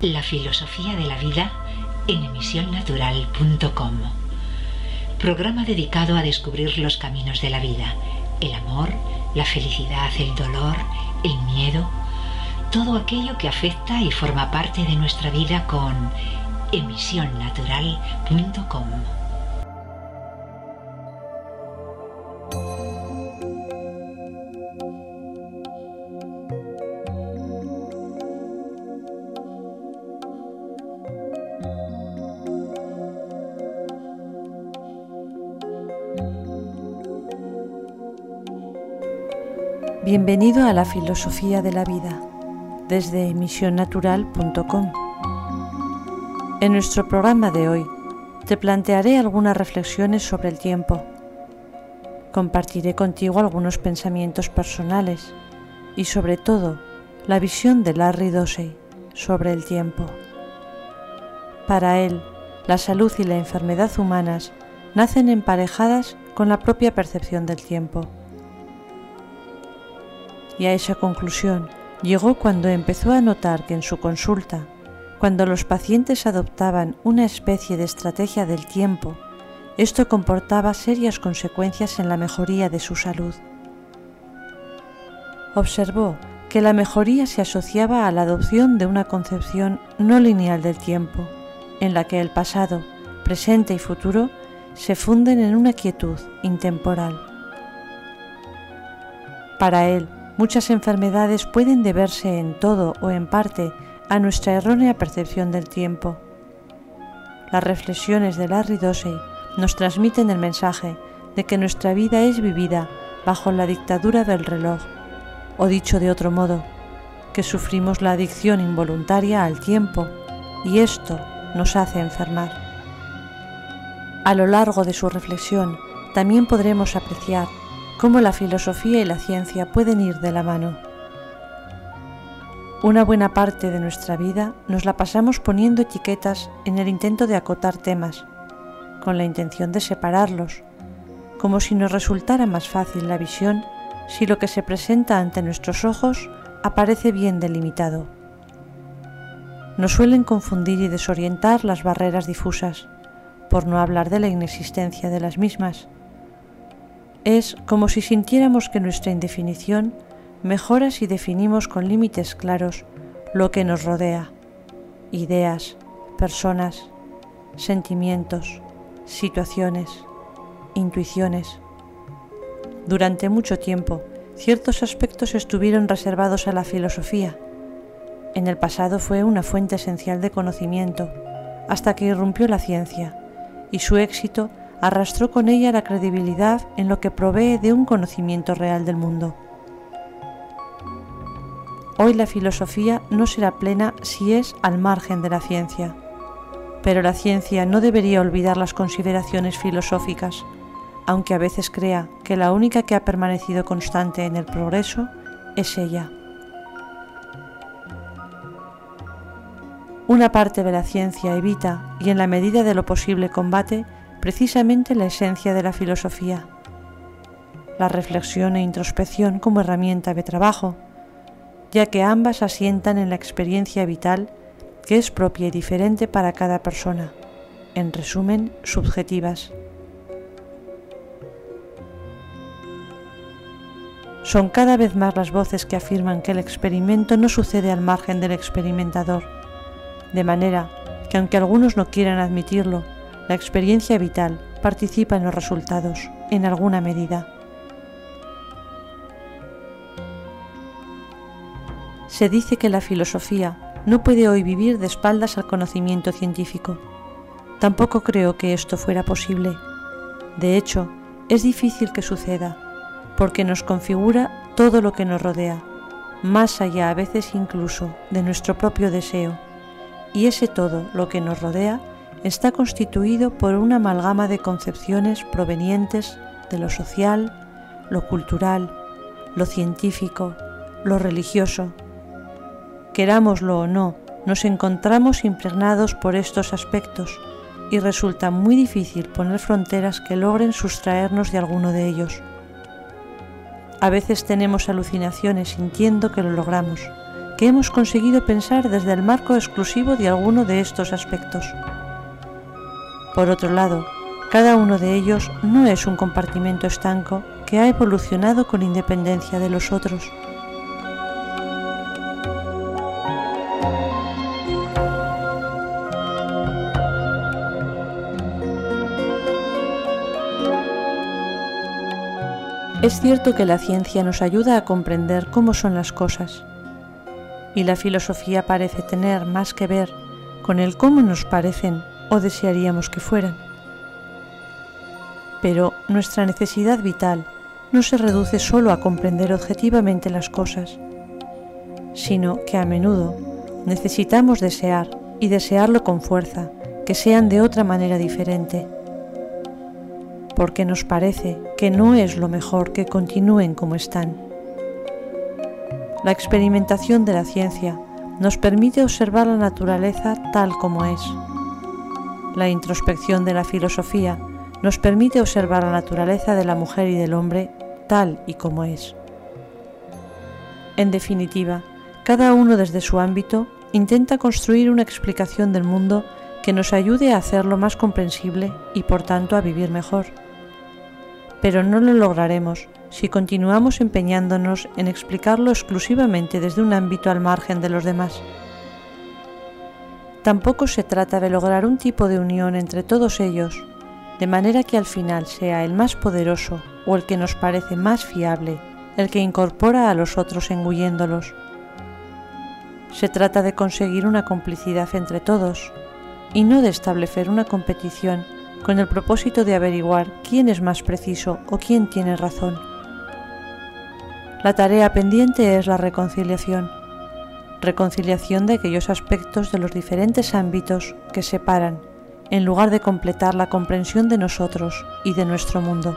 La filosofía de la vida en emisionnatural.com. Programa dedicado a descubrir los caminos de la vida, el amor, la felicidad, el dolor, el miedo, todo aquello que afecta y forma parte de nuestra vida con emisionnatural.com. Bienvenido a la filosofía de la vida desde emisionnatural.com. En nuestro programa de hoy te plantearé algunas reflexiones sobre el tiempo. Compartiré contigo algunos pensamientos personales y sobre todo la visión de Larry Dossey sobre el tiempo. Para él, la salud y la enfermedad humanas nacen emparejadas con la propia percepción del tiempo y a esa conclusión llegó cuando empezó a notar que en su consulta, cuando los pacientes adoptaban una especie de estrategia del tiempo, esto comportaba serias consecuencias en la mejoría de su salud. Observó que la mejoría se asociaba a la adopción de una concepción no lineal del tiempo, en la que el pasado, presente y futuro se funden en una quietud intemporal. Para él, Muchas enfermedades pueden deberse en todo o en parte a nuestra errónea percepción del tiempo. Las reflexiones de Larry Dossey nos transmiten el mensaje de que nuestra vida es vivida bajo la dictadura del reloj, o dicho de otro modo, que sufrimos la adicción involuntaria al tiempo y esto nos hace enfermar. A lo largo de su reflexión también podremos apreciar cómo la filosofía y la ciencia pueden ir de la mano. Una buena parte de nuestra vida nos la pasamos poniendo etiquetas en el intento de acotar temas, con la intención de separarlos, como si nos resultara más fácil la visión si lo que se presenta ante nuestros ojos aparece bien delimitado. Nos suelen confundir y desorientar las barreras difusas, por no hablar de la inexistencia de las mismas es como si sintiéramos que nuestra indefinición mejora si definimos con límites claros lo que nos rodea, ideas, personas, sentimientos, situaciones, intuiciones. Durante mucho tiempo, ciertos aspectos estuvieron reservados a la filosofía. En el pasado fue una fuente esencial de conocimiento, hasta que irrumpió la ciencia, y su éxito arrastró con ella la credibilidad en lo que provee de un conocimiento real del mundo. Hoy la filosofía no será plena si es al margen de la ciencia, pero la ciencia no debería olvidar las consideraciones filosóficas, aunque a veces crea que la única que ha permanecido constante en el progreso es ella. Una parte de la ciencia evita y en la medida de lo posible combate precisamente la esencia de la filosofía, la reflexión e introspección como herramienta de trabajo, ya que ambas asientan en la experiencia vital que es propia y diferente para cada persona, en resumen, subjetivas. Son cada vez más las voces que afirman que el experimento no sucede al margen del experimentador, de manera que aunque algunos no quieran admitirlo, la experiencia vital participa en los resultados, en alguna medida. Se dice que la filosofía no puede hoy vivir de espaldas al conocimiento científico. Tampoco creo que esto fuera posible. De hecho, es difícil que suceda, porque nos configura todo lo que nos rodea, más allá a veces incluso de nuestro propio deseo, y ese todo lo que nos rodea está constituido por una amalgama de concepciones provenientes de lo social, lo cultural, lo científico, lo religioso. Querámoslo o no, nos encontramos impregnados por estos aspectos y resulta muy difícil poner fronteras que logren sustraernos de alguno de ellos. A veces tenemos alucinaciones sintiendo que lo logramos, que hemos conseguido pensar desde el marco exclusivo de alguno de estos aspectos. Por otro lado, cada uno de ellos no es un compartimento estanco que ha evolucionado con independencia de los otros. Es cierto que la ciencia nos ayuda a comprender cómo son las cosas, y la filosofía parece tener más que ver con el cómo nos parecen o desearíamos que fueran. Pero nuestra necesidad vital no se reduce solo a comprender objetivamente las cosas, sino que a menudo necesitamos desear y desearlo con fuerza, que sean de otra manera diferente, porque nos parece que no es lo mejor que continúen como están. La experimentación de la ciencia nos permite observar la naturaleza tal como es. La introspección de la filosofía nos permite observar la naturaleza de la mujer y del hombre tal y como es. En definitiva, cada uno desde su ámbito intenta construir una explicación del mundo que nos ayude a hacerlo más comprensible y por tanto a vivir mejor. Pero no lo lograremos si continuamos empeñándonos en explicarlo exclusivamente desde un ámbito al margen de los demás. Tampoco se trata de lograr un tipo de unión entre todos ellos, de manera que al final sea el más poderoso o el que nos parece más fiable el que incorpora a los otros engulléndolos. Se trata de conseguir una complicidad entre todos y no de establecer una competición con el propósito de averiguar quién es más preciso o quién tiene razón. La tarea pendiente es la reconciliación, reconciliación de aquellos aspectos de los diferentes ámbitos que separan, en lugar de completar la comprensión de nosotros y de nuestro mundo.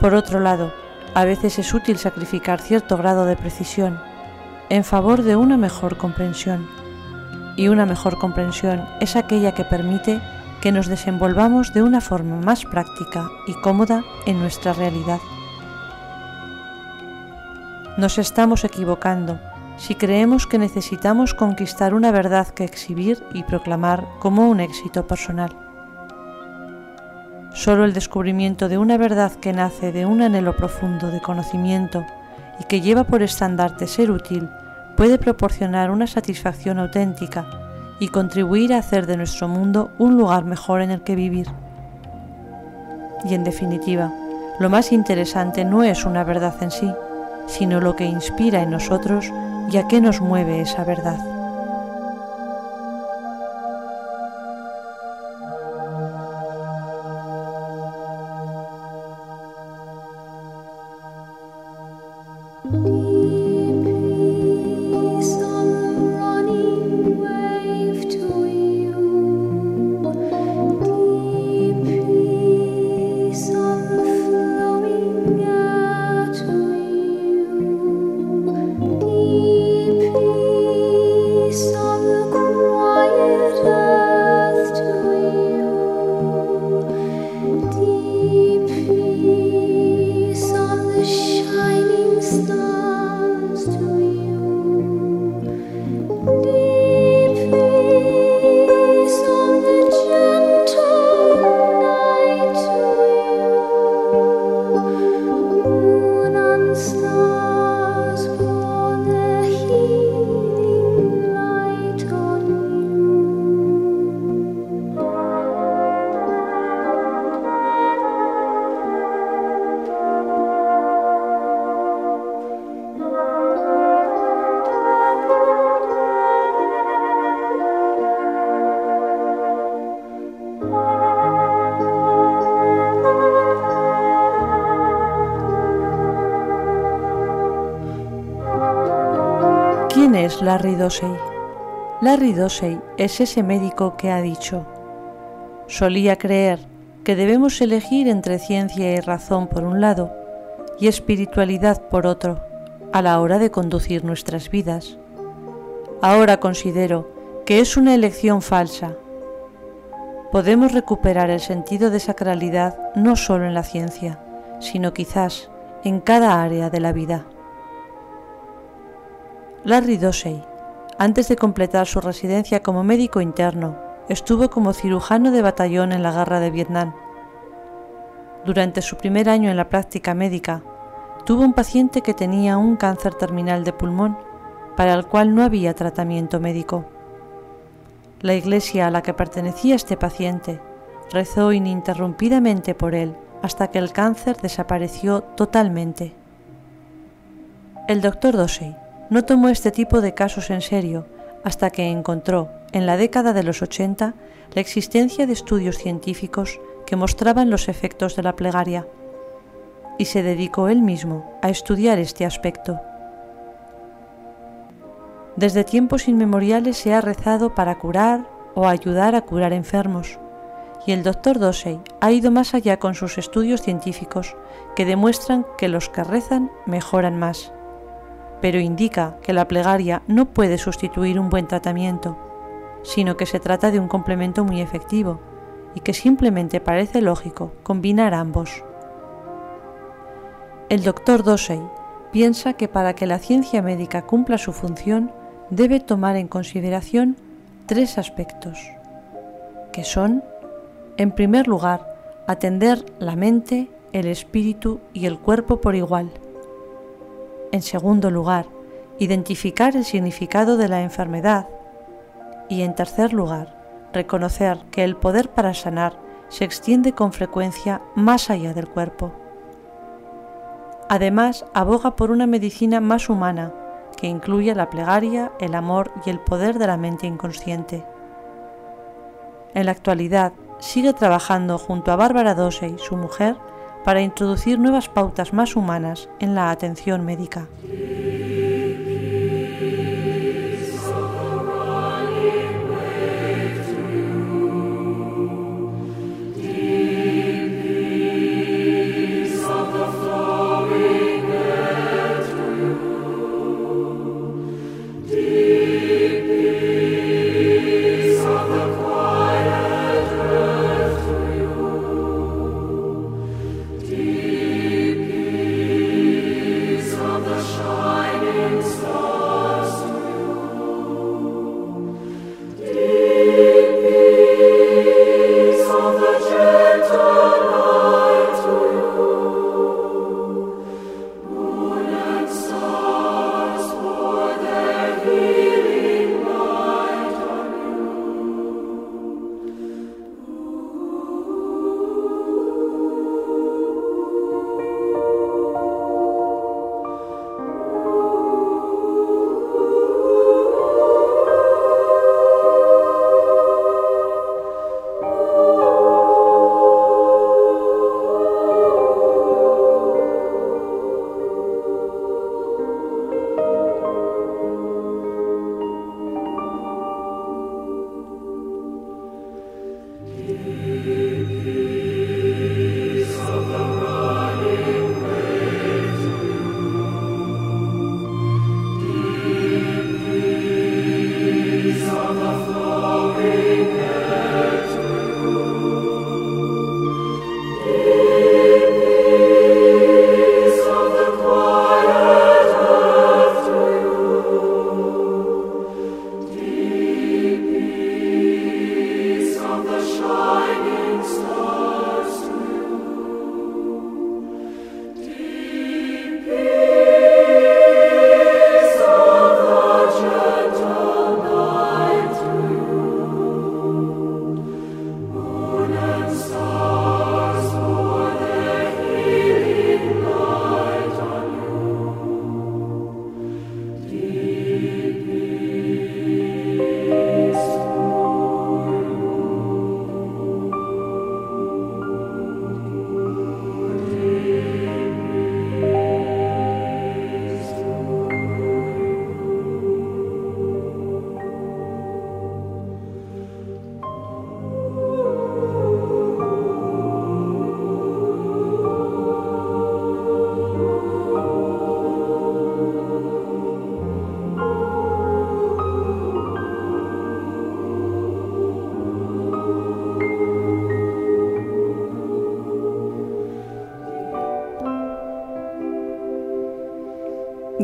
Por otro lado, a veces es útil sacrificar cierto grado de precisión en favor de una mejor comprensión, y una mejor comprensión es aquella que permite que nos desenvolvamos de una forma más práctica y cómoda en nuestra realidad. Nos estamos equivocando si creemos que necesitamos conquistar una verdad que exhibir y proclamar como un éxito personal. Solo el descubrimiento de una verdad que nace de un anhelo profundo de conocimiento y que lleva por estandarte ser útil puede proporcionar una satisfacción auténtica y contribuir a hacer de nuestro mundo un lugar mejor en el que vivir. Y en definitiva, lo más interesante no es una verdad en sí, sino lo que inspira en nosotros y a qué nos mueve esa verdad. Larry Dosey. Larry Dosey es ese médico que ha dicho, solía creer que debemos elegir entre ciencia y razón por un lado y espiritualidad por otro a la hora de conducir nuestras vidas. Ahora considero que es una elección falsa. Podemos recuperar el sentido de sacralidad no solo en la ciencia, sino quizás en cada área de la vida. Larry Dossey, antes de completar su residencia como médico interno, estuvo como cirujano de batallón en la guerra de Vietnam. Durante su primer año en la práctica médica, tuvo un paciente que tenía un cáncer terminal de pulmón, para el cual no había tratamiento médico. La iglesia a la que pertenecía este paciente rezó ininterrumpidamente por él hasta que el cáncer desapareció totalmente. El doctor Dosey no tomó este tipo de casos en serio hasta que encontró, en la década de los 80, la existencia de estudios científicos que mostraban los efectos de la plegaria, y se dedicó él mismo a estudiar este aspecto. Desde tiempos inmemoriales se ha rezado para curar o ayudar a curar enfermos, y el doctor Dosey ha ido más allá con sus estudios científicos que demuestran que los que rezan mejoran más pero indica que la plegaria no puede sustituir un buen tratamiento, sino que se trata de un complemento muy efectivo y que simplemente parece lógico combinar ambos. El doctor Dosey piensa que para que la ciencia médica cumpla su función debe tomar en consideración tres aspectos, que son, en primer lugar, atender la mente, el espíritu y el cuerpo por igual, en segundo lugar, identificar el significado de la enfermedad. Y en tercer lugar, reconocer que el poder para sanar se extiende con frecuencia más allá del cuerpo. Además, aboga por una medicina más humana, que incluya la plegaria, el amor y el poder de la mente inconsciente. En la actualidad, sigue trabajando junto a Bárbara Dosey, su mujer, para introducir nuevas pautas más humanas en la atención médica.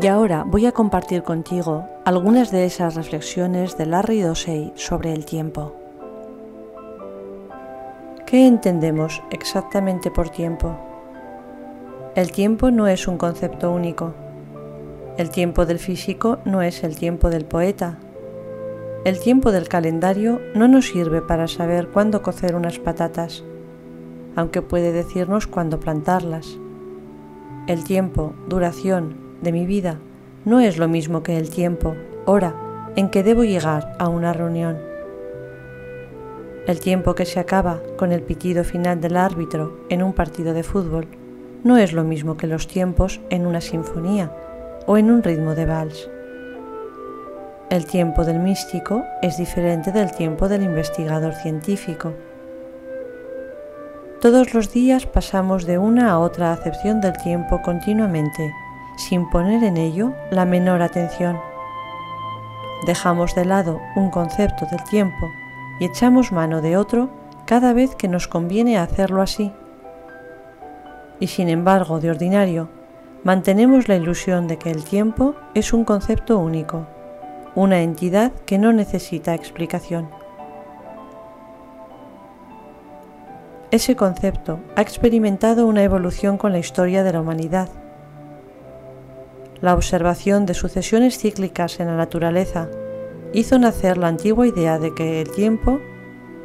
Y ahora voy a compartir contigo algunas de esas reflexiones de Larry Dossey sobre el tiempo. ¿Qué entendemos exactamente por tiempo? El tiempo no es un concepto único. El tiempo del físico no es el tiempo del poeta. El tiempo del calendario no nos sirve para saber cuándo cocer unas patatas, aunque puede decirnos cuándo plantarlas. El tiempo, duración, de mi vida no es lo mismo que el tiempo, hora, en que debo llegar a una reunión. El tiempo que se acaba con el pitido final del árbitro en un partido de fútbol no es lo mismo que los tiempos en una sinfonía o en un ritmo de vals. El tiempo del místico es diferente del tiempo del investigador científico. Todos los días pasamos de una a otra acepción del tiempo continuamente sin poner en ello la menor atención. Dejamos de lado un concepto del tiempo y echamos mano de otro cada vez que nos conviene hacerlo así. Y sin embargo, de ordinario, mantenemos la ilusión de que el tiempo es un concepto único, una entidad que no necesita explicación. Ese concepto ha experimentado una evolución con la historia de la humanidad la observación de sucesiones cíclicas en la naturaleza hizo nacer la antigua idea de que el tiempo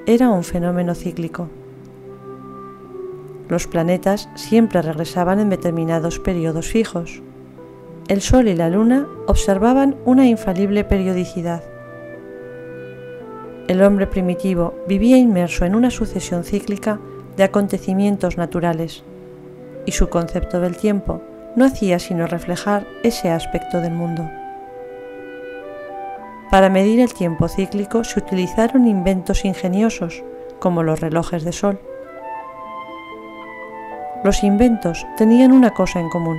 era un fenómeno cíclico. Los planetas siempre regresaban en determinados periodos fijos. El Sol y la Luna observaban una infalible periodicidad. El hombre primitivo vivía inmerso en una sucesión cíclica de acontecimientos naturales, y su concepto del tiempo no hacía sino reflejar ese aspecto del mundo. Para medir el tiempo cíclico se utilizaron inventos ingeniosos, como los relojes de sol. Los inventos tenían una cosa en común,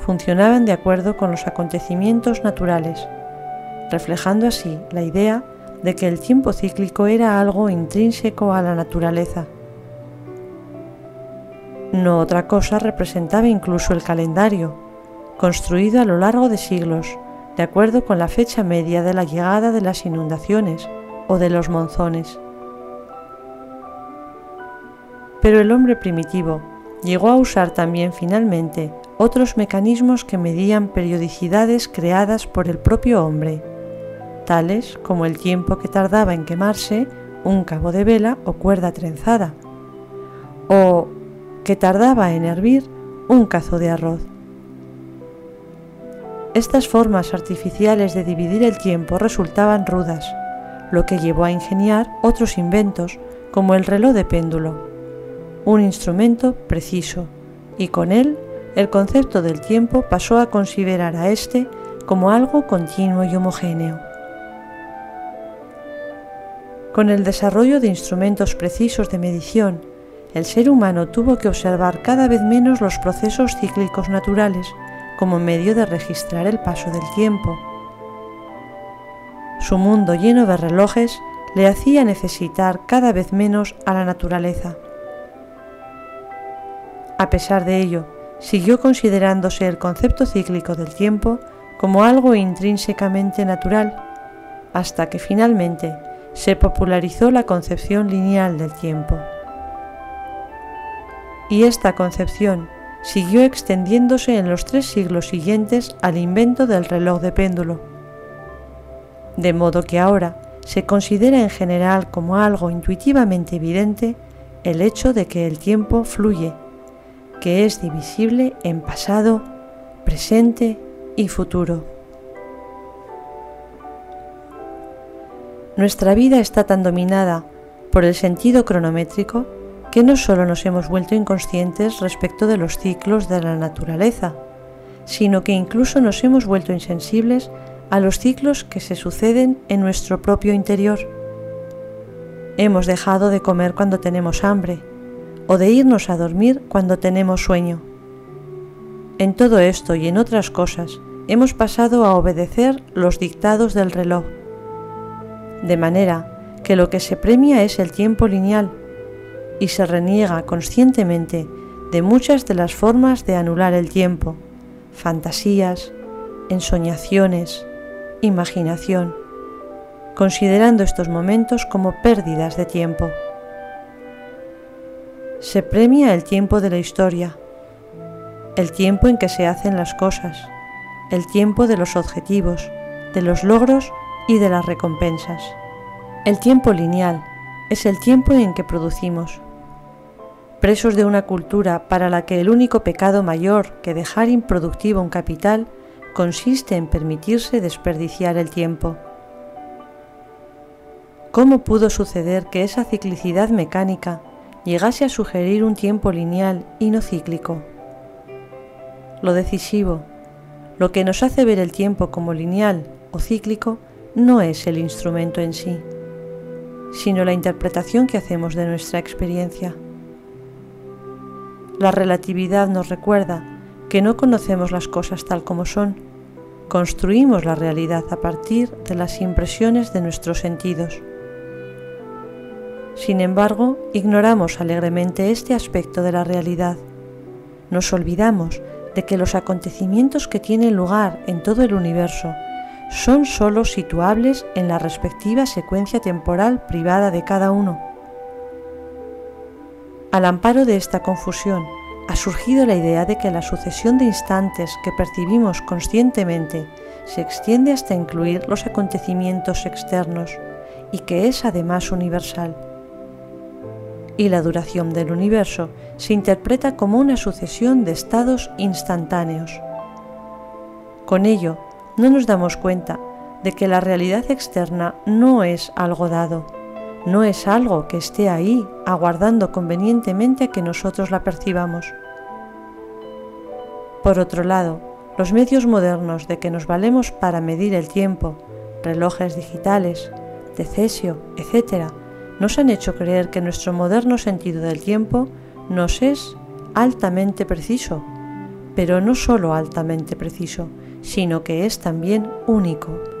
funcionaban de acuerdo con los acontecimientos naturales, reflejando así la idea de que el tiempo cíclico era algo intrínseco a la naturaleza no otra cosa representaba incluso el calendario, construido a lo largo de siglos, de acuerdo con la fecha media de la llegada de las inundaciones o de los monzones. Pero el hombre primitivo llegó a usar también finalmente otros mecanismos que medían periodicidades creadas por el propio hombre, tales como el tiempo que tardaba en quemarse un cabo de vela o cuerda trenzada, o que tardaba en hervir un cazo de arroz. Estas formas artificiales de dividir el tiempo resultaban rudas, lo que llevó a ingeniar otros inventos como el reloj de péndulo, un instrumento preciso, y con él el concepto del tiempo pasó a considerar a éste como algo continuo y homogéneo. Con el desarrollo de instrumentos precisos de medición el ser humano tuvo que observar cada vez menos los procesos cíclicos naturales como medio de registrar el paso del tiempo. Su mundo lleno de relojes le hacía necesitar cada vez menos a la naturaleza. A pesar de ello, siguió considerándose el concepto cíclico del tiempo como algo intrínsecamente natural, hasta que finalmente se popularizó la concepción lineal del tiempo y esta concepción siguió extendiéndose en los tres siglos siguientes al invento del reloj de péndulo. De modo que ahora se considera en general como algo intuitivamente evidente el hecho de que el tiempo fluye, que es divisible en pasado, presente y futuro. Nuestra vida está tan dominada por el sentido cronométrico que no solo nos hemos vuelto inconscientes respecto de los ciclos de la naturaleza, sino que incluso nos hemos vuelto insensibles a los ciclos que se suceden en nuestro propio interior. Hemos dejado de comer cuando tenemos hambre o de irnos a dormir cuando tenemos sueño. En todo esto y en otras cosas hemos pasado a obedecer los dictados del reloj, de manera que lo que se premia es el tiempo lineal y se reniega conscientemente de muchas de las formas de anular el tiempo, fantasías, ensoñaciones, imaginación, considerando estos momentos como pérdidas de tiempo. Se premia el tiempo de la historia, el tiempo en que se hacen las cosas, el tiempo de los objetivos, de los logros y de las recompensas. El tiempo lineal es el tiempo en que producimos. Presos de una cultura para la que el único pecado mayor que dejar improductivo un capital consiste en permitirse desperdiciar el tiempo. ¿Cómo pudo suceder que esa ciclicidad mecánica llegase a sugerir un tiempo lineal y no cíclico? Lo decisivo, lo que nos hace ver el tiempo como lineal o cíclico, no es el instrumento en sí, sino la interpretación que hacemos de nuestra experiencia. La relatividad nos recuerda que no conocemos las cosas tal como son, construimos la realidad a partir de las impresiones de nuestros sentidos. Sin embargo, ignoramos alegremente este aspecto de la realidad. Nos olvidamos de que los acontecimientos que tienen lugar en todo el universo son sólo situables en la respectiva secuencia temporal privada de cada uno. Al amparo de esta confusión ha surgido la idea de que la sucesión de instantes que percibimos conscientemente se extiende hasta incluir los acontecimientos externos y que es además universal y la duración del universo se interpreta como una sucesión de estados instantáneos. Con ello, no nos damos cuenta de que la realidad externa no es algo dado, no es algo que esté ahí aguardando convenientemente que nosotros la percibamos. Por otro lado, los medios modernos de que nos valemos para medir el tiempo, relojes digitales, decesio, etc., nos han hecho creer que nuestro moderno sentido del tiempo nos es altamente preciso, pero no solo altamente preciso, sino que es también único.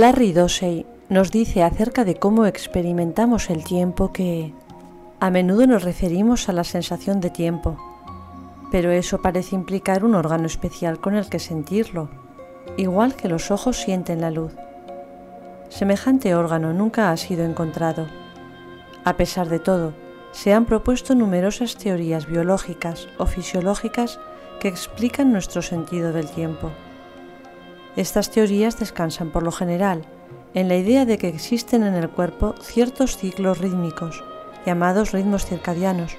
Larry Dossey nos dice acerca de cómo experimentamos el tiempo que a menudo nos referimos a la sensación de tiempo pero eso parece implicar un órgano especial con el que sentirlo, igual que los ojos sienten la luz. Semejante órgano nunca ha sido encontrado. A pesar de todo, se han propuesto numerosas teorías biológicas o fisiológicas que explican nuestro sentido del tiempo. Estas teorías descansan por lo general en la idea de que existen en el cuerpo ciertos ciclos rítmicos, llamados ritmos circadianos,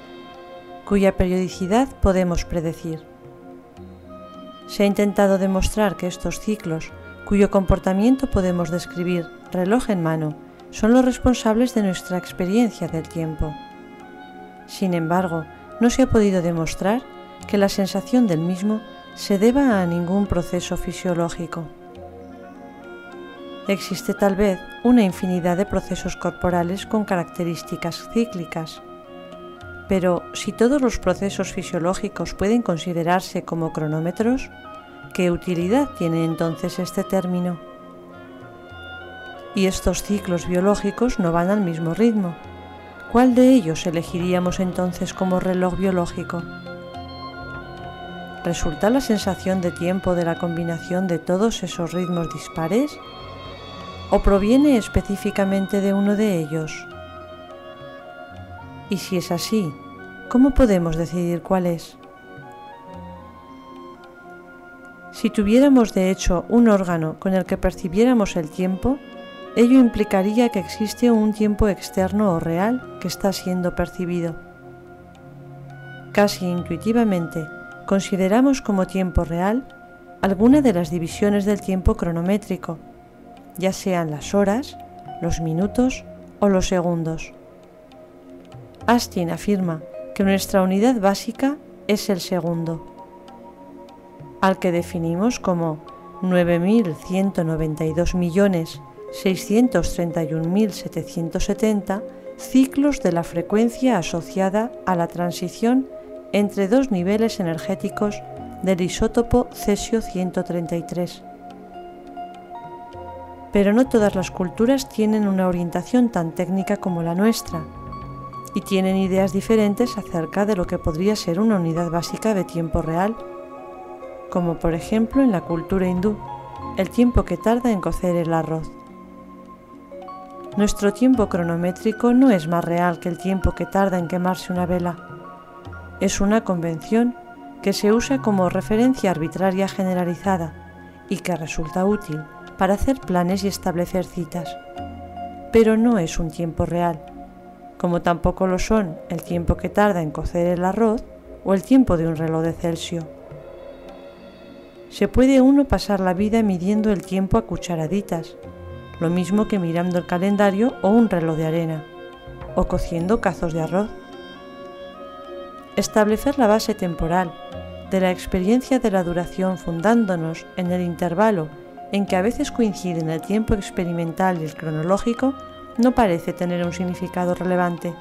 cuya periodicidad podemos predecir. Se ha intentado demostrar que estos ciclos, cuyo comportamiento podemos describir reloj en mano, son los responsables de nuestra experiencia del tiempo. Sin embargo, no se ha podido demostrar que la sensación del mismo se deba a ningún proceso fisiológico. Existe tal vez una infinidad de procesos corporales con características cíclicas, pero si todos los procesos fisiológicos pueden considerarse como cronómetros, ¿qué utilidad tiene entonces este término? Y estos ciclos biológicos no van al mismo ritmo. ¿Cuál de ellos elegiríamos entonces como reloj biológico? ¿Resulta la sensación de tiempo de la combinación de todos esos ritmos dispares? ¿O proviene específicamente de uno de ellos? Y si es así, ¿cómo podemos decidir cuál es? Si tuviéramos de hecho un órgano con el que percibiéramos el tiempo, ello implicaría que existe un tiempo externo o real que está siendo percibido. Casi intuitivamente consideramos como tiempo real alguna de las divisiones del tiempo cronométrico, ya sean las horas, los minutos o los segundos. Astin afirma que nuestra unidad básica es el segundo, al que definimos como 9.192.631.770 ciclos de la frecuencia asociada a la transición entre dos niveles energéticos del isótopo cesio 133. Pero no todas las culturas tienen una orientación tan técnica como la nuestra y tienen ideas diferentes acerca de lo que podría ser una unidad básica de tiempo real, como por ejemplo en la cultura hindú, el tiempo que tarda en cocer el arroz. Nuestro tiempo cronométrico no es más real que el tiempo que tarda en quemarse una vela. Es una convención que se usa como referencia arbitraria generalizada y que resulta útil para hacer planes y establecer citas. Pero no es un tiempo real como tampoco lo son el tiempo que tarda en cocer el arroz o el tiempo de un reloj de Celsius. Se puede uno pasar la vida midiendo el tiempo a cucharaditas, lo mismo que mirando el calendario o un reloj de arena, o cociendo cazos de arroz. Establecer la base temporal de la experiencia de la duración fundándonos en el intervalo en que a veces coinciden el tiempo experimental y el cronológico no parece tener un significado relevante.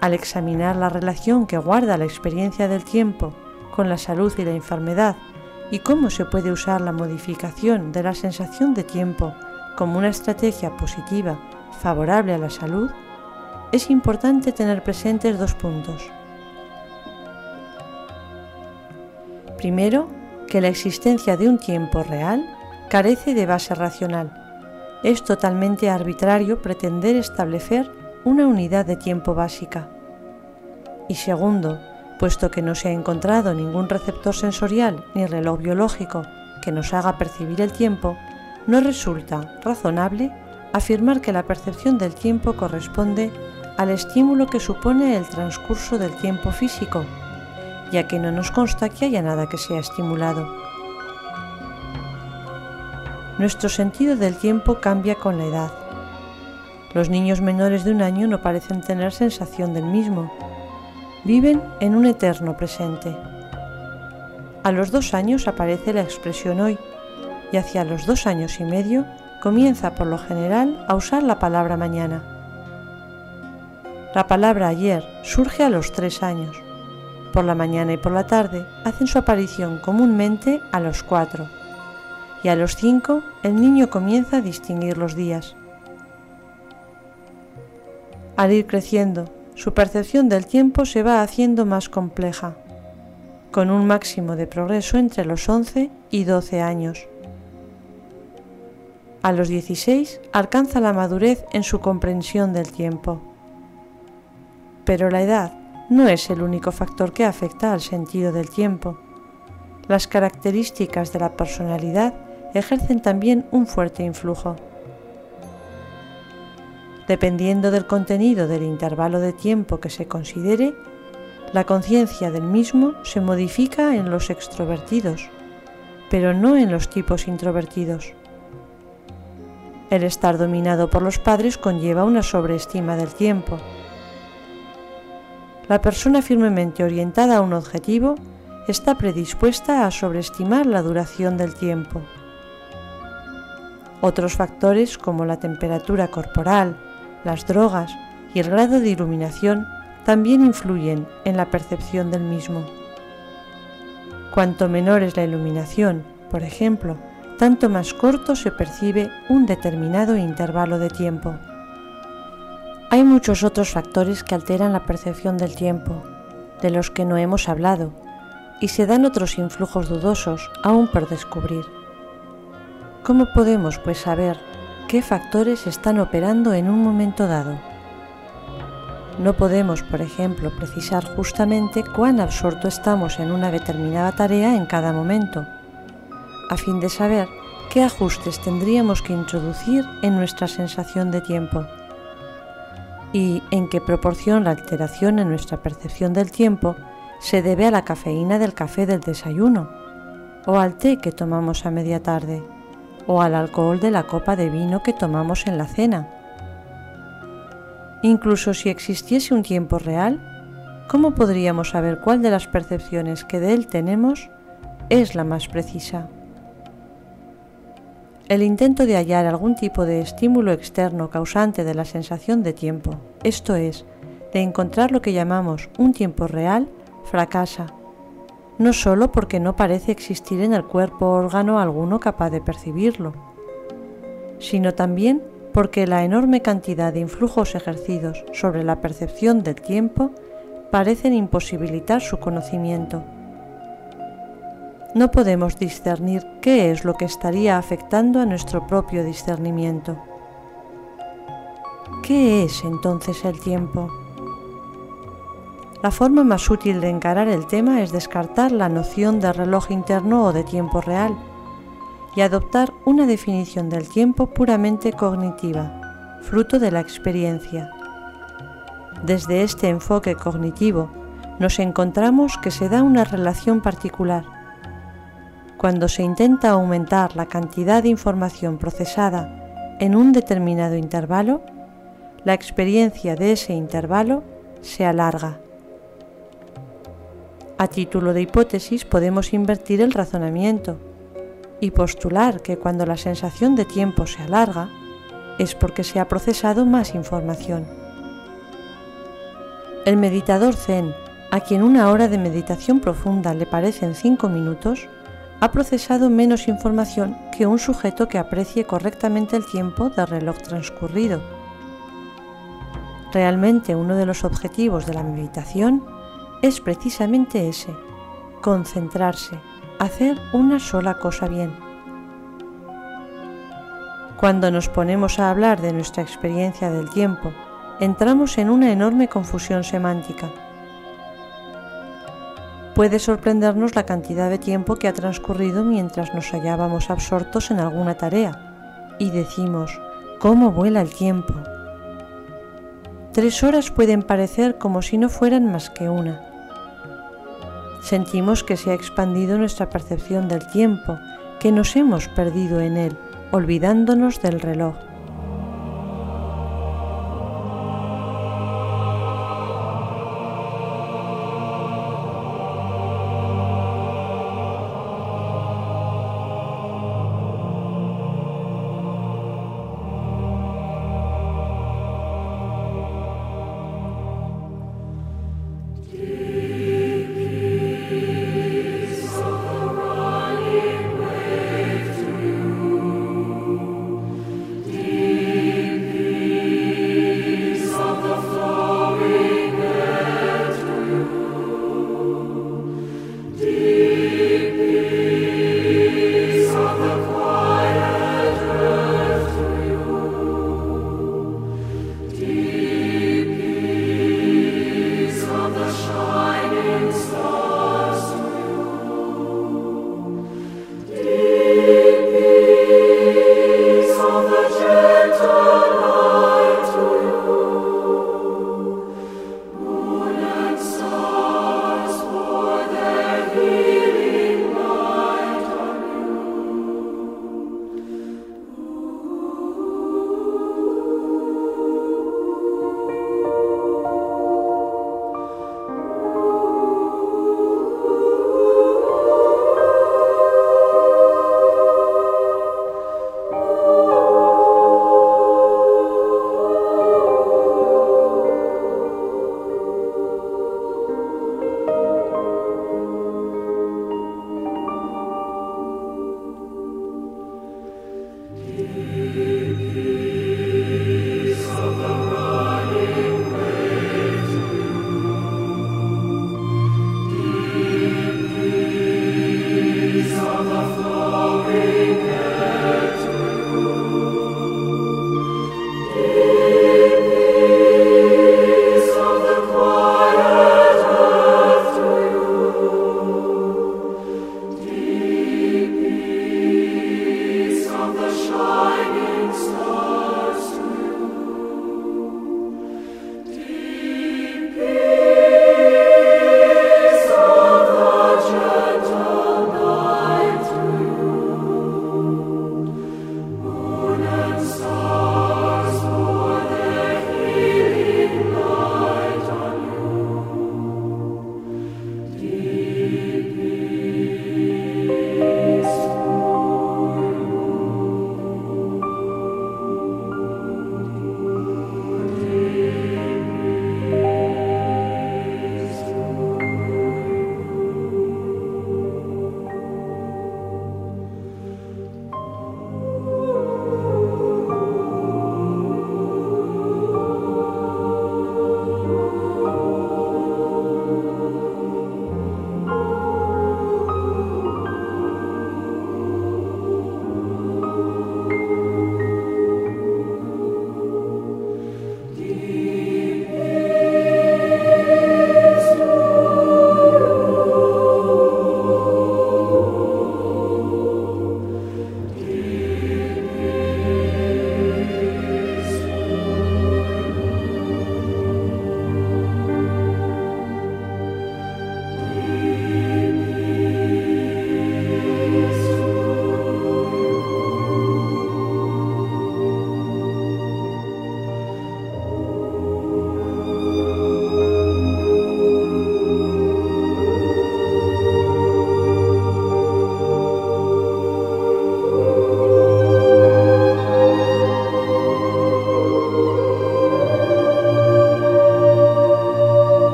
Al examinar la relación que guarda la experiencia del tiempo con la salud y la enfermedad y cómo se puede usar la modificación de la sensación de tiempo como una estrategia positiva favorable a la salud, es importante tener presentes dos puntos. Primero, que la existencia de un tiempo real carece de base racional es totalmente arbitrario pretender establecer una unidad de tiempo básica. Y segundo, puesto que no se ha encontrado ningún receptor sensorial ni reloj biológico que nos haga percibir el tiempo, no resulta razonable afirmar que la percepción del tiempo corresponde al estímulo que supone el transcurso del tiempo físico, ya que no nos consta que haya nada que sea estimulado. Nuestro sentido del tiempo cambia con la edad. Los niños menores de un año no parecen tener sensación del mismo. Viven en un eterno presente. A los dos años aparece la expresión hoy y hacia los dos años y medio comienza por lo general a usar la palabra mañana. La palabra ayer surge a los tres años. Por la mañana y por la tarde hacen su aparición comúnmente a los cuatro. Y a los cinco el niño comienza a distinguir los días. Al ir creciendo, su percepción del tiempo se va haciendo más compleja, con un máximo de progreso entre los 11 y 12 años. A los 16 alcanza la madurez en su comprensión del tiempo. Pero la edad no es el único factor que afecta al sentido del tiempo. Las características de la personalidad ejercen también un fuerte influjo. Dependiendo del contenido del intervalo de tiempo que se considere, la conciencia del mismo se modifica en los extrovertidos, pero no en los tipos introvertidos. El estar dominado por los padres conlleva una sobreestima del tiempo. La persona firmemente orientada a un objetivo está predispuesta a sobreestimar la duración del tiempo. Otros factores como la temperatura corporal, las drogas y el grado de iluminación también influyen en la percepción del mismo. Cuanto menor es la iluminación, por ejemplo, tanto más corto se percibe un determinado intervalo de tiempo. Hay muchos otros factores que alteran la percepción del tiempo, de los que no hemos hablado, y se dan otros influjos dudosos aún por descubrir. ¿Cómo podemos pues saber qué factores están operando en un momento dado. No podemos, por ejemplo, precisar justamente cuán absorto estamos en una determinada tarea en cada momento, a fin de saber qué ajustes tendríamos que introducir en nuestra sensación de tiempo y en qué proporción la alteración en nuestra percepción del tiempo se debe a la cafeína del café del desayuno o al té que tomamos a media tarde o al alcohol de la copa de vino que tomamos en la cena. Incluso si existiese un tiempo real, ¿cómo podríamos saber cuál de las percepciones que de él tenemos es la más precisa? El intento de hallar algún tipo de estímulo externo causante de la sensación de tiempo, esto es, de encontrar lo que llamamos un tiempo real, fracasa no solo porque no parece existir en el cuerpo órgano alguno capaz de percibirlo, sino también porque la enorme cantidad de influjos ejercidos sobre la percepción del tiempo parecen imposibilitar su conocimiento. No podemos discernir qué es lo que estaría afectando a nuestro propio discernimiento. ¿Qué es entonces el tiempo? La forma más útil de encarar el tema es descartar la noción de reloj interno o de tiempo real y adoptar una definición del tiempo puramente cognitiva, fruto de la experiencia. Desde este enfoque cognitivo nos encontramos que se da una relación particular. Cuando se intenta aumentar la cantidad de información procesada en un determinado intervalo, la experiencia de ese intervalo se alarga. A título de hipótesis podemos invertir el razonamiento y postular que cuando la sensación de tiempo se alarga es porque se ha procesado más información. El meditador zen, a quien una hora de meditación profunda le parecen cinco minutos, ha procesado menos información que un sujeto que aprecie correctamente el tiempo del reloj transcurrido. Realmente uno de los objetivos de la meditación es precisamente ese, concentrarse, hacer una sola cosa bien. Cuando nos ponemos a hablar de nuestra experiencia del tiempo, entramos en una enorme confusión semántica. Puede sorprendernos la cantidad de tiempo que ha transcurrido mientras nos hallábamos absortos en alguna tarea, y decimos, ¿cómo vuela el tiempo? Tres horas pueden parecer como si no fueran más que una sentimos que se ha expandido nuestra percepción del tiempo, que nos hemos perdido en él, olvidándonos del reloj.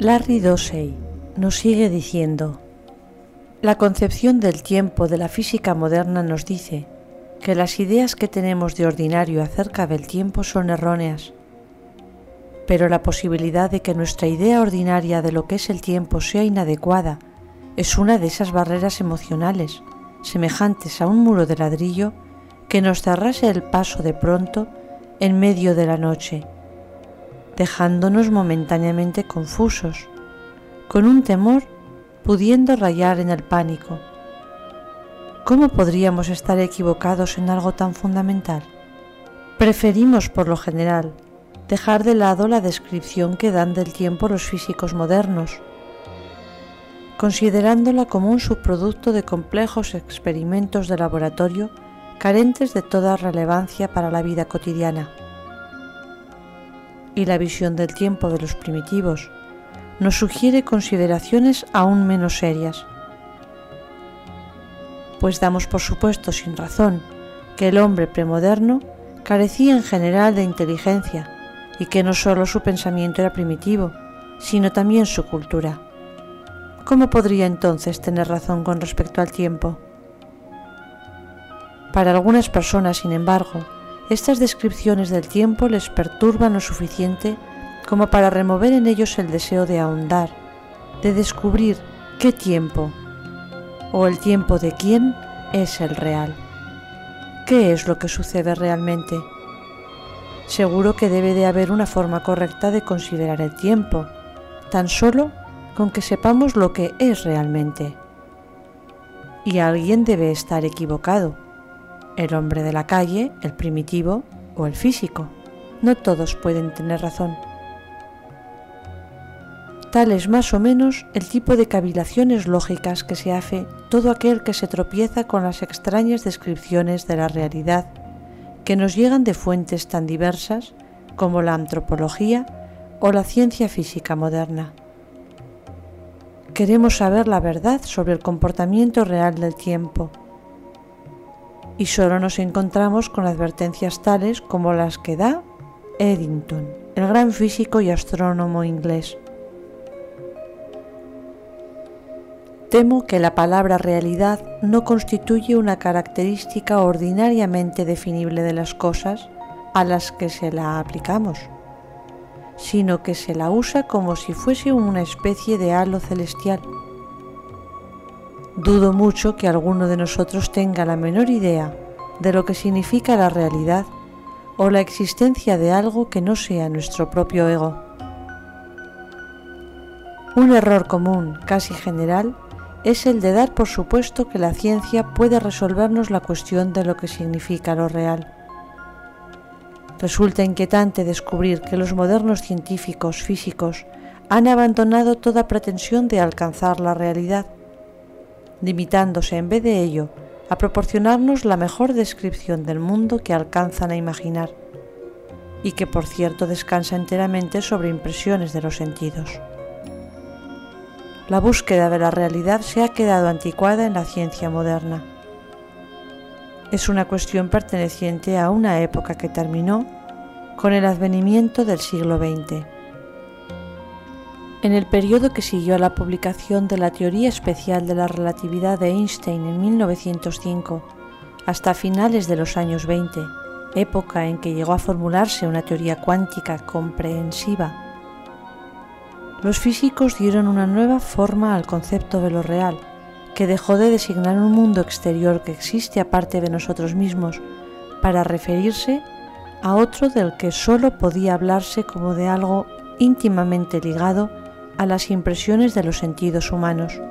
Larry Dossey nos sigue diciendo, la concepción del tiempo de la física moderna nos dice que las ideas que tenemos de ordinario acerca del tiempo son erróneas, pero la posibilidad de que nuestra idea ordinaria de lo que es el tiempo sea inadecuada es una de esas barreras emocionales, semejantes a un muro de ladrillo, que nos cerrase el paso de pronto en medio de la noche dejándonos momentáneamente confusos, con un temor pudiendo rayar en el pánico. ¿Cómo podríamos estar equivocados en algo tan fundamental? Preferimos, por lo general, dejar de lado la descripción que dan del tiempo los físicos modernos, considerándola como un subproducto de complejos experimentos de laboratorio carentes de toda relevancia para la vida cotidiana y la visión del tiempo de los primitivos nos sugiere consideraciones aún menos serias, pues damos por supuesto sin razón que el hombre premoderno carecía en general de inteligencia y que no solo su pensamiento era primitivo, sino también su cultura. ¿Cómo podría entonces tener razón con respecto al tiempo? Para algunas personas, sin embargo, estas descripciones del tiempo les perturban lo suficiente como para remover en ellos el deseo de ahondar, de descubrir qué tiempo o el tiempo de quién es el real. ¿Qué es lo que sucede realmente? Seguro que debe de haber una forma correcta de considerar el tiempo, tan solo con que sepamos lo que es realmente. Y alguien debe estar equivocado el hombre de la calle, el primitivo o el físico. No todos pueden tener razón. Tal es más o menos el tipo de cavilaciones lógicas que se hace todo aquel que se tropieza con las extrañas descripciones de la realidad que nos llegan de fuentes tan diversas como la antropología o la ciencia física moderna. Queremos saber la verdad sobre el comportamiento real del tiempo, y solo nos encontramos con advertencias tales como las que da Eddington, el gran físico y astrónomo inglés. Temo que la palabra realidad no constituye una característica ordinariamente definible de las cosas a las que se la aplicamos, sino que se la usa como si fuese una especie de halo celestial Dudo mucho que alguno de nosotros tenga la menor idea de lo que significa la realidad o la existencia de algo que no sea nuestro propio ego. Un error común, casi general, es el de dar por supuesto que la ciencia puede resolvernos la cuestión de lo que significa lo real. Resulta inquietante descubrir que los modernos científicos físicos han abandonado toda pretensión de alcanzar la realidad limitándose en vez de ello a proporcionarnos la mejor descripción del mundo que alcanzan a imaginar, y que por cierto descansa enteramente sobre impresiones de los sentidos. La búsqueda de la realidad se ha quedado anticuada en la ciencia moderna. Es una cuestión perteneciente a una época que terminó con el advenimiento del siglo XX en el periodo que siguió a la publicación de la teoría especial de la relatividad de Einstein en 1905 hasta finales de los años 20, época en que llegó a formularse una teoría cuántica comprensiva, los físicos dieron una nueva forma al concepto de lo real, que dejó de designar un mundo exterior que existe aparte de nosotros mismos, para referirse a otro del que sólo podía hablarse como de algo íntimamente ligado a las impresiones de los sentidos humanos.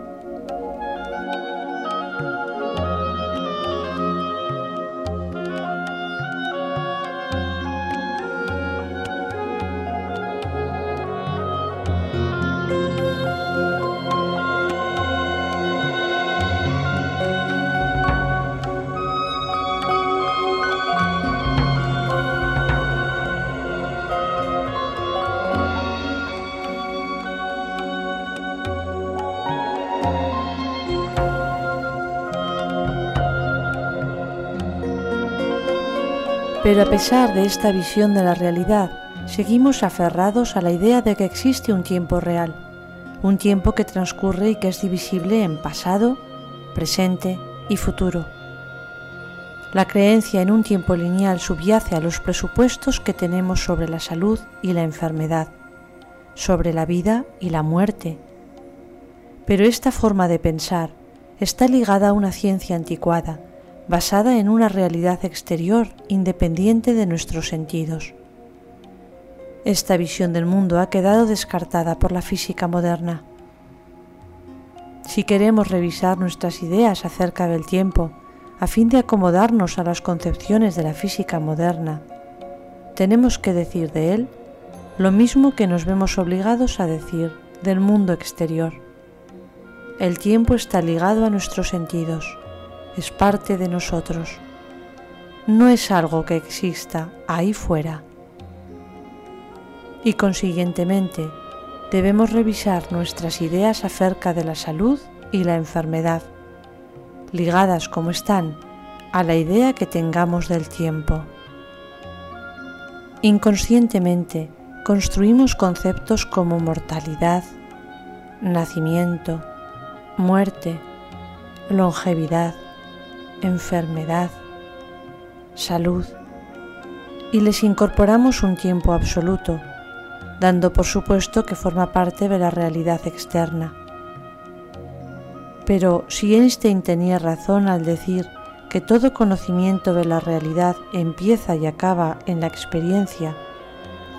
Pero a pesar de esta visión de la realidad, seguimos aferrados a la idea de que existe un tiempo real, un tiempo que transcurre y que es divisible en pasado, presente y futuro. La creencia en un tiempo lineal subyace a los presupuestos que tenemos sobre la salud y la enfermedad, sobre la vida y la muerte. Pero esta forma de pensar está ligada a una ciencia anticuada, basada en una realidad exterior independiente de nuestros sentidos. Esta visión del mundo ha quedado descartada por la física moderna. Si queremos revisar nuestras ideas acerca del tiempo, a fin de acomodarnos a las concepciones de la física moderna, tenemos que decir de él lo mismo que nos vemos obligados a decir del mundo exterior. El tiempo está ligado a nuestros sentidos es parte de nosotros. No es algo que exista ahí fuera. Y consiguientemente debemos revisar nuestras ideas acerca de la salud y la enfermedad, ligadas como están a la idea que tengamos del tiempo. Inconscientemente construimos conceptos como mortalidad, nacimiento, muerte, longevidad, enfermedad, salud, y les incorporamos un tiempo absoluto, dando por supuesto que forma parte de la realidad externa. Pero si Einstein tenía razón al decir que todo conocimiento de la realidad empieza y acaba en la experiencia,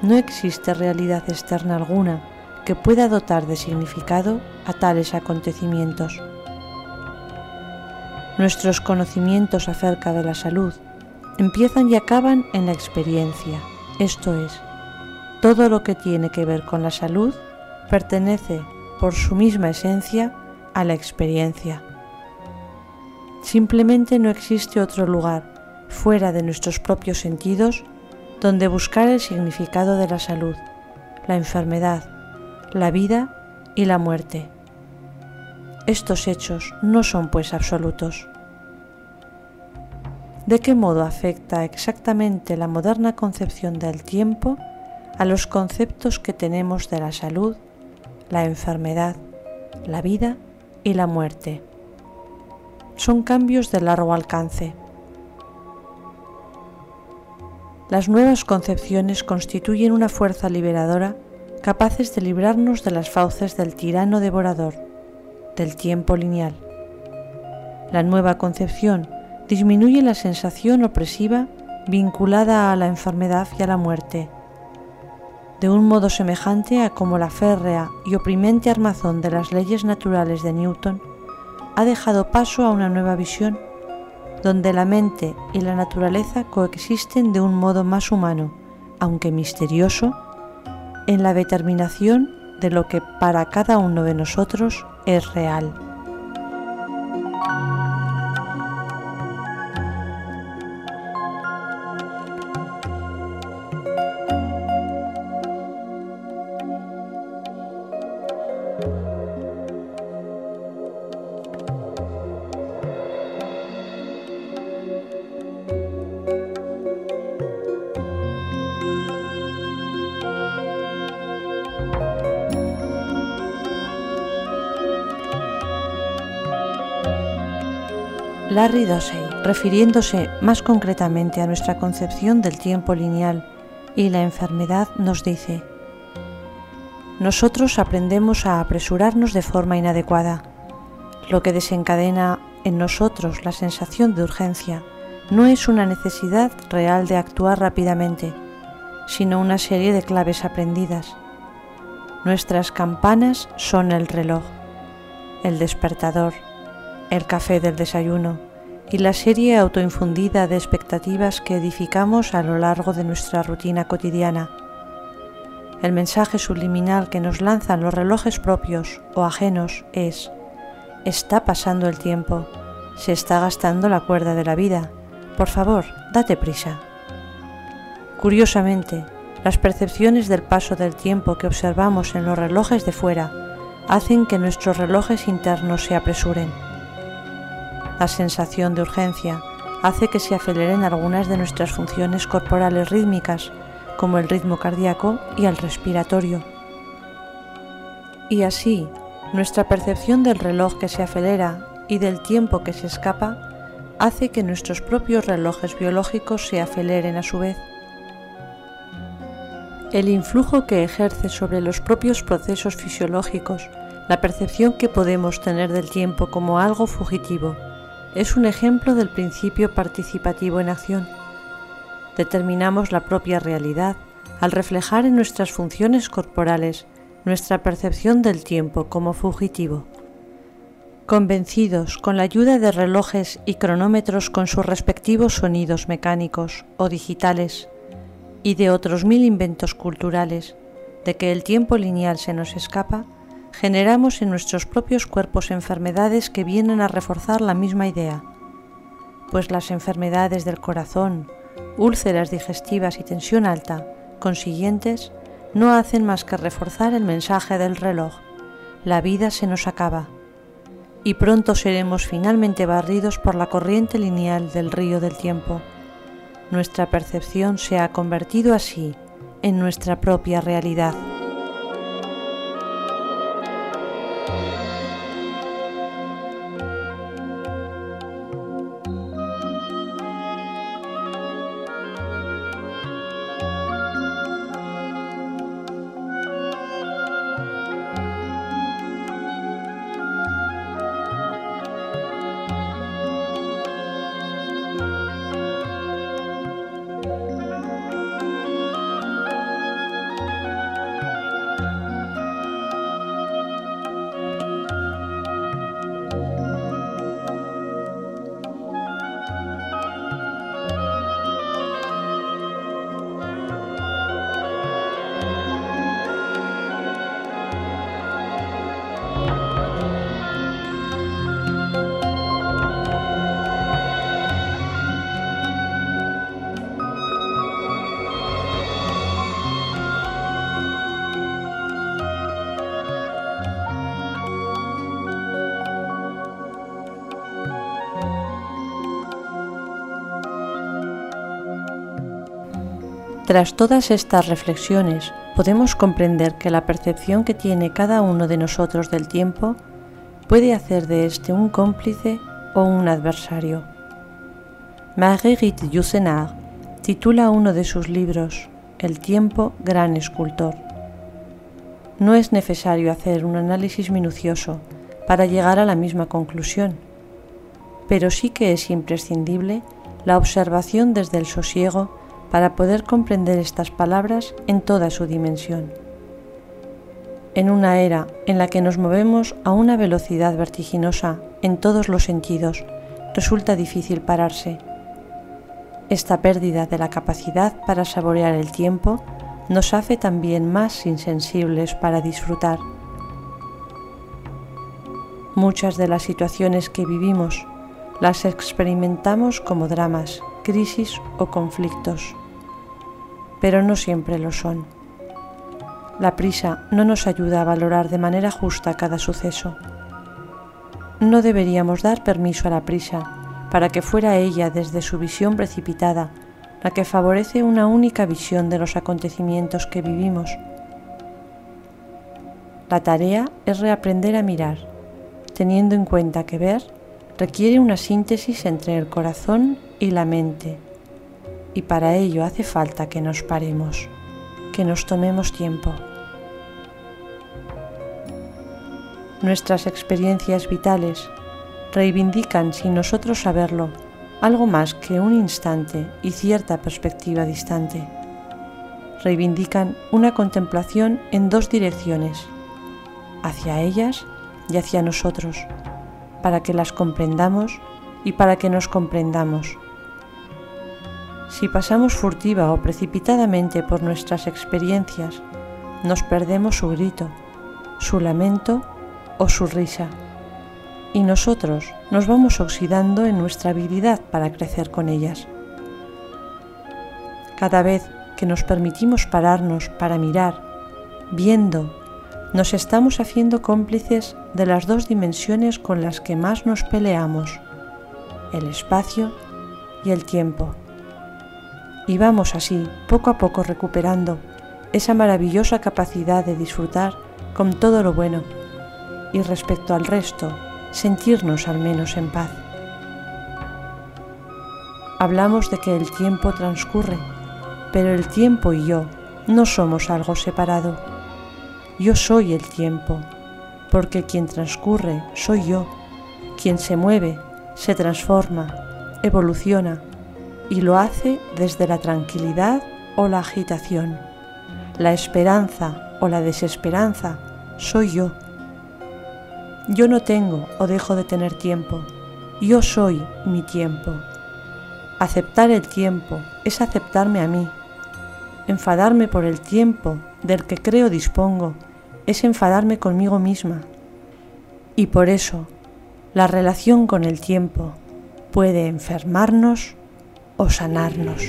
no existe realidad externa alguna que pueda dotar de significado a tales acontecimientos. Nuestros conocimientos acerca de la salud empiezan y acaban en la experiencia, esto es, todo lo que tiene que ver con la salud pertenece por su misma esencia a la experiencia. Simplemente no existe otro lugar fuera de nuestros propios sentidos donde buscar el significado de la salud, la enfermedad, la vida y la muerte. Estos hechos no son pues absolutos. ¿De qué modo afecta exactamente la moderna concepción del tiempo a los conceptos que tenemos de la salud, la enfermedad, la vida y la muerte? Son cambios de largo alcance. Las nuevas concepciones constituyen una fuerza liberadora capaces de librarnos de las fauces del tirano devorador del tiempo lineal. La nueva concepción disminuye la sensación opresiva vinculada a la enfermedad y a la muerte, de un modo semejante a como la férrea y oprimente armazón de las leyes naturales de Newton ha dejado paso a una nueva visión, donde la mente y la naturaleza coexisten de un modo más humano, aunque misterioso, en la determinación de lo que para cada uno de nosotros es real. Larry Dossey, refiriéndose más concretamente a nuestra concepción del tiempo lineal y la enfermedad, nos dice, nosotros aprendemos a apresurarnos de forma inadecuada, lo que desencadena en nosotros la sensación de urgencia no es una necesidad real de actuar rápidamente, sino una serie de claves aprendidas. Nuestras campanas son el reloj, el despertador, el café del desayuno y la serie autoinfundida de expectativas que edificamos a lo largo de nuestra rutina cotidiana. El mensaje subliminal que nos lanzan los relojes propios o ajenos es, está pasando el tiempo, se está gastando la cuerda de la vida, por favor, date prisa. Curiosamente, las percepciones del paso del tiempo que observamos en los relojes de fuera hacen que nuestros relojes internos se apresuren. La sensación de urgencia hace que se aceleren algunas de nuestras funciones corporales rítmicas, como el ritmo cardíaco y el respiratorio. Y así, nuestra percepción del reloj que se acelera y del tiempo que se escapa hace que nuestros propios relojes biológicos se aceleren a su vez. El influjo que ejerce sobre los propios procesos fisiológicos, la percepción que podemos tener del tiempo como algo fugitivo, es un ejemplo del principio participativo en acción. Determinamos la propia realidad al reflejar en nuestras funciones corporales nuestra percepción del tiempo como fugitivo convencidos con la ayuda de relojes y cronómetros con sus respectivos sonidos mecánicos o digitales y de otros mil inventos culturales de que el tiempo lineal se nos escapa, generamos en nuestros propios cuerpos enfermedades que vienen a reforzar la misma idea, pues las enfermedades del corazón, úlceras digestivas y tensión alta, consiguientes, no hacen más que reforzar el mensaje del reloj. La vida se nos acaba y pronto seremos finalmente barridos por la corriente lineal del río del tiempo. Nuestra percepción se ha convertido así en nuestra propia realidad. Tras todas estas reflexiones, podemos comprender que la percepción que tiene cada uno de nosotros del tiempo puede hacer de éste un cómplice o un adversario. Marguerite Yourcenar titula uno de sus libros El tiempo gran escultor. No es necesario hacer un análisis minucioso para llegar a la misma conclusión, pero sí que es imprescindible la observación desde el sosiego para poder comprender estas palabras en toda su dimensión. En una era en la que nos movemos a una velocidad vertiginosa en todos los sentidos, resulta difícil pararse. Esta pérdida de la capacidad para saborear el tiempo nos hace también más insensibles para disfrutar. Muchas de las situaciones que vivimos las experimentamos como dramas, crisis o conflictos pero no siempre lo son. La prisa no nos ayuda a valorar de manera justa cada suceso. No deberíamos dar permiso a la prisa para que fuera ella desde su visión precipitada la que favorece una única visión de los acontecimientos que vivimos. La tarea es reaprender a mirar, teniendo en cuenta que ver requiere una síntesis entre el corazón y la mente y para ello hace falta que nos paremos, que nos tomemos tiempo. Nuestras experiencias vitales reivindican, sin nosotros saberlo, algo más que un instante y cierta perspectiva distante. Reivindican una contemplación en dos direcciones, hacia ellas y hacia nosotros, para que las comprendamos y para que nos comprendamos si pasamos furtiva o precipitadamente por nuestras experiencias, nos perdemos su grito, su lamento o su risa, y nosotros nos vamos oxidando en nuestra habilidad para crecer con ellas. Cada vez que nos permitimos pararnos para mirar, viendo, nos estamos haciendo cómplices de las dos dimensiones con las que más nos peleamos, el espacio y el tiempo y vamos así, poco a poco recuperando esa maravillosa capacidad de disfrutar con todo lo bueno, y respecto al resto, sentirnos al menos en paz. Hablamos de que el tiempo transcurre, pero el tiempo y yo no somos algo separado. Yo soy el tiempo, porque quien transcurre soy yo, quien se mueve, se transforma, evoluciona y lo hace desde la tranquilidad o la agitación, la esperanza o la desesperanza, soy yo. Yo no tengo o dejo de tener tiempo, yo soy mi tiempo. Aceptar el tiempo es aceptarme a mí. Enfadarme por el tiempo del que creo dispongo es enfadarme conmigo misma. Y por eso, la relación con el tiempo puede enfermarnos o sanarnos.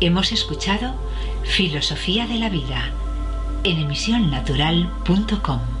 Hemos escuchado Filosofía de la Vida en emisionnatural.com.